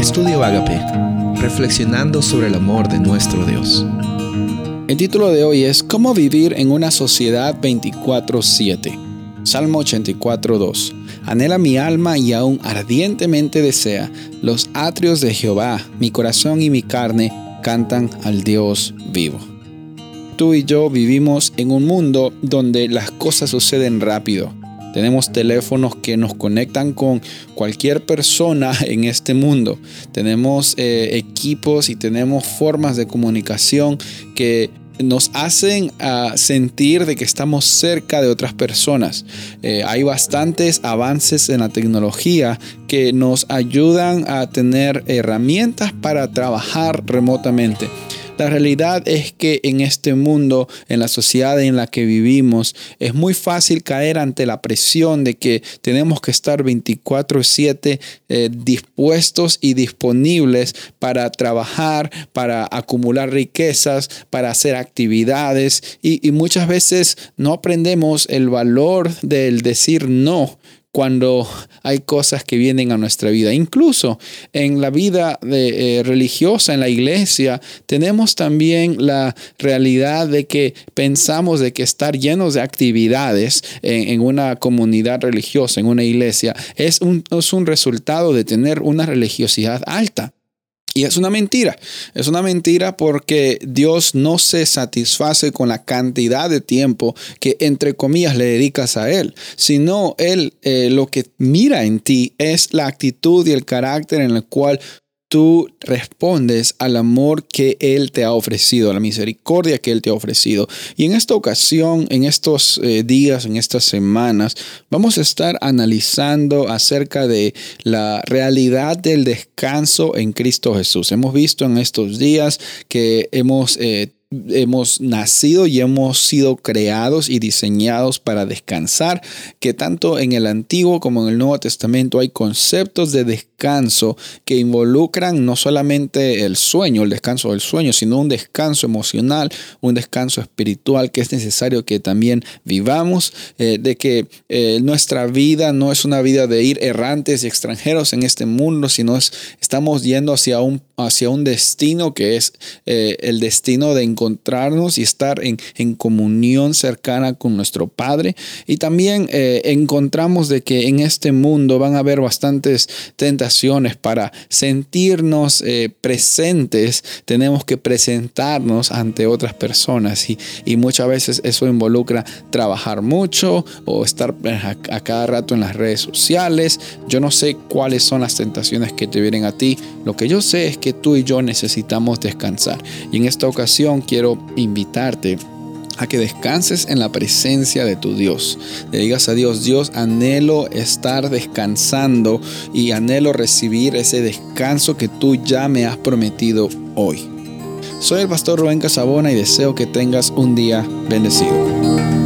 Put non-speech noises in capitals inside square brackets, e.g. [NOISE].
Estudio Agape, reflexionando sobre el amor de nuestro Dios. El título de hoy es ¿Cómo vivir en una sociedad 24/7? Salmo 84:2. Anhela mi alma y aún ardientemente desea los atrios de Jehová. Mi corazón y mi carne cantan al Dios vivo. Tú y yo vivimos en un mundo donde las cosas suceden rápido tenemos teléfonos que nos conectan con cualquier persona [LAUGHS] en este mundo. Tenemos eh, equipos y tenemos formas de comunicación que nos hacen ah, sentir de que estamos cerca de otras personas. Eh, hay bastantes avances en la tecnología que nos ayudan a tener herramientas para trabajar remotamente. La realidad es que en este mundo, en la sociedad en la que vivimos, es muy fácil caer ante la presión de que tenemos que estar 24/7 eh, dispuestos y disponibles para trabajar, para acumular riquezas, para hacer actividades. Y, y muchas veces no aprendemos el valor del decir no cuando hay cosas que vienen a nuestra vida. Incluso en la vida eh, religiosa, en la iglesia, tenemos también la realidad de que pensamos de que estar llenos de actividades en, una comunidad religiosa, en una iglesia, es un, es un resultado de tener una religiosidad alta. Y es una mentira, es una mentira porque Dios no se satisface con la cantidad de tiempo que entre comillas le dedicas a Él, sino Él eh, lo que mira en ti es la actitud y el carácter en el cual tú respondes al amor que Él te ha ofrecido, a la misericordia que Él te ha ofrecido. Y en esta ocasión, en estos eh, días, en estas semanas, vamos a estar analizando acerca de la realidad del descanso en Cristo Jesús. Hemos visto en estos días que hemos... Eh, hemos nacido y hemos sido creados y diseñados para descansar, que tanto en el Antiguo como en el Nuevo Testamento hay conceptos de descanso que involucran no solamente el sueño, el descanso del sueño, sino un descanso emocional, un descanso espiritual que es necesario que también vivamos, eh, de que eh, nuestra vida no es una vida de ir errantes y extranjeros en este mundo, sino es, estamos yendo hacia un, hacia un destino que es eh, el destino de encontrarnos y estar en, en comunión cercana con nuestro Padre. Y también eh, encontramos de que en este mundo van a haber bastantes tentaciones para sentirnos eh, presentes. Tenemos que presentarnos ante otras personas y, y, muchas veces eso involucra trabajar mucho o estar a, a cada rato en las redes sociales. Yo no sé cuáles son las tentaciones que te vienen a ti. Lo que yo sé es que tú y yo necesitamos descansar. Y en esta ocasión quiero invitarte a que descanses en la presencia de tu Dios. Le digas a Dios, Dios, anhelo estar descansando y anhelo recibir ese descanso que tú ya me has prometido hoy. Soy el pastor Rubén Casabona y deseo que tengas un día bendecido.